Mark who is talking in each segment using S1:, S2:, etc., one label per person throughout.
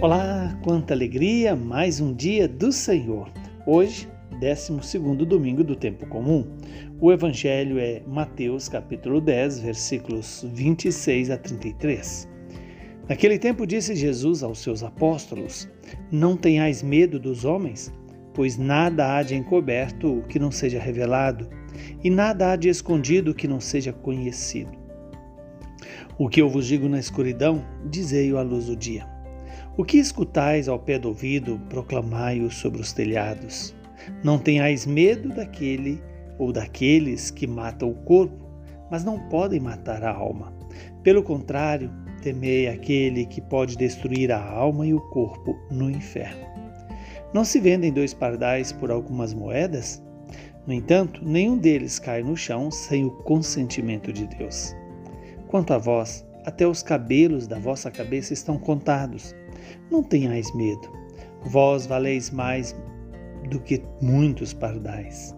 S1: Olá, quanta alegria! Mais um dia do Senhor. Hoje, 12 domingo do tempo comum. O evangelho é Mateus, capítulo 10, versículos 26 a 33. Naquele tempo disse Jesus aos seus apóstolos: Não tenhais medo dos homens, pois nada há de encoberto que não seja revelado, e nada há de escondido que não seja conhecido. O que eu vos digo na escuridão, dizei-o à luz do dia. O que escutais ao pé do ouvido, proclamai-o sobre os telhados. Não tenhais medo daquele ou daqueles que matam o corpo, mas não podem matar a alma. Pelo contrário, temei aquele que pode destruir a alma e o corpo no inferno. Não se vendem dois pardais por algumas moedas? No entanto, nenhum deles cai no chão sem o consentimento de Deus. Quanto a vós, até os cabelos da vossa cabeça estão contados. Não tenhais medo, vós valeis mais do que muitos pardais.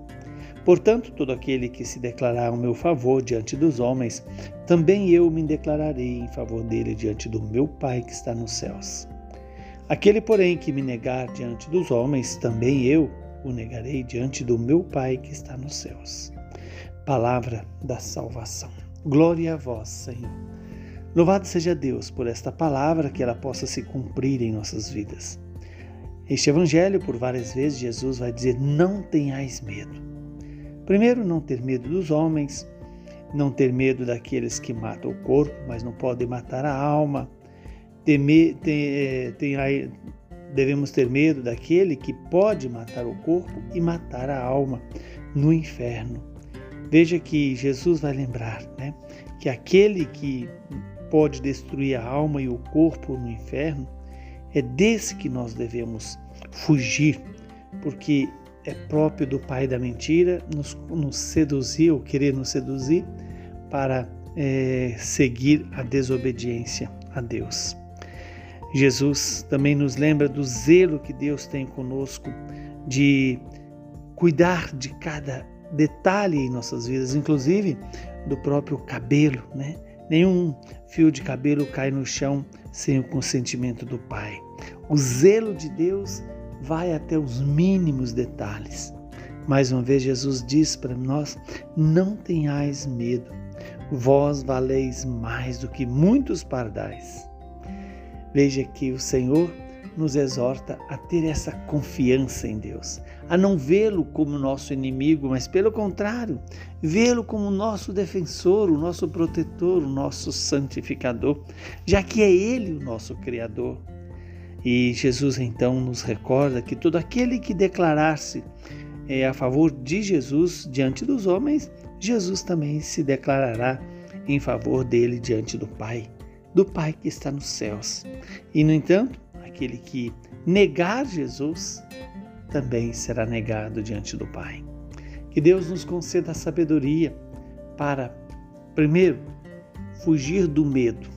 S1: Portanto, todo aquele que se declarar ao meu favor diante dos homens, também eu me declararei em favor dele diante do meu Pai que está nos céus. Aquele, porém, que me negar diante dos homens, também eu o negarei diante do meu Pai que está nos céus. Palavra da salvação. Glória a vós, Senhor. Louvado seja Deus por esta palavra, que ela possa se cumprir em nossas vidas. Este evangelho, por várias vezes, Jesus vai dizer: não tenhais medo. Primeiro, não ter medo dos homens, não ter medo daqueles que matam o corpo, mas não podem matar a alma. Temer, tem, tem, devemos ter medo daquele que pode matar o corpo e matar a alma no inferno. Veja que Jesus vai lembrar né, que aquele que pode destruir a alma e o corpo no inferno, é desse que nós devemos fugir, porque é próprio do pai da mentira nos, nos seduzir ou querer nos seduzir para é, seguir a desobediência a Deus. Jesus também nos lembra do zelo que Deus tem conosco de cuidar de cada detalhe em nossas vidas, inclusive do próprio cabelo, né? Nenhum fio de cabelo cai no chão sem o consentimento do Pai. O zelo de Deus vai até os mínimos detalhes. Mais uma vez, Jesus diz para nós: não tenhais medo, vós valeis mais do que muitos pardais. Veja que o Senhor nos exorta a ter essa confiança em Deus, a não vê-lo como nosso inimigo, mas pelo contrário, vê-lo como nosso defensor, o nosso protetor, o nosso santificador, já que é Ele o nosso Criador. E Jesus então nos recorda que todo aquele que declarar-se é, a favor de Jesus diante dos homens, Jesus também se declarará em favor dele diante do Pai, do Pai que está nos céus. E, no entanto, aquele que negar Jesus também será negado diante do Pai. Que Deus nos conceda a sabedoria para, primeiro, fugir do medo,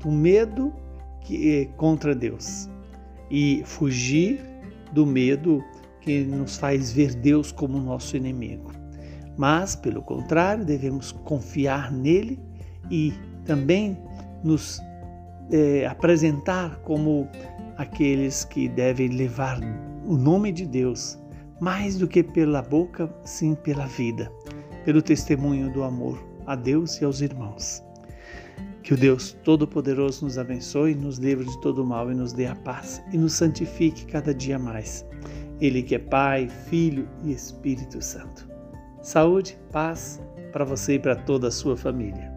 S1: do medo que é contra Deus, e fugir do medo que nos faz ver Deus como nosso inimigo. Mas, pelo contrário, devemos confiar nele e também nos é, apresentar como aqueles que devem levar o nome de Deus mais do que pela boca, sim pela vida, pelo testemunho do amor a Deus e aos irmãos. Que o Deus Todo-Poderoso nos abençoe, nos livre de todo mal e nos dê a paz e nos santifique cada dia mais. Ele que é Pai, Filho e Espírito Santo. Saúde, paz para você e para toda a sua família.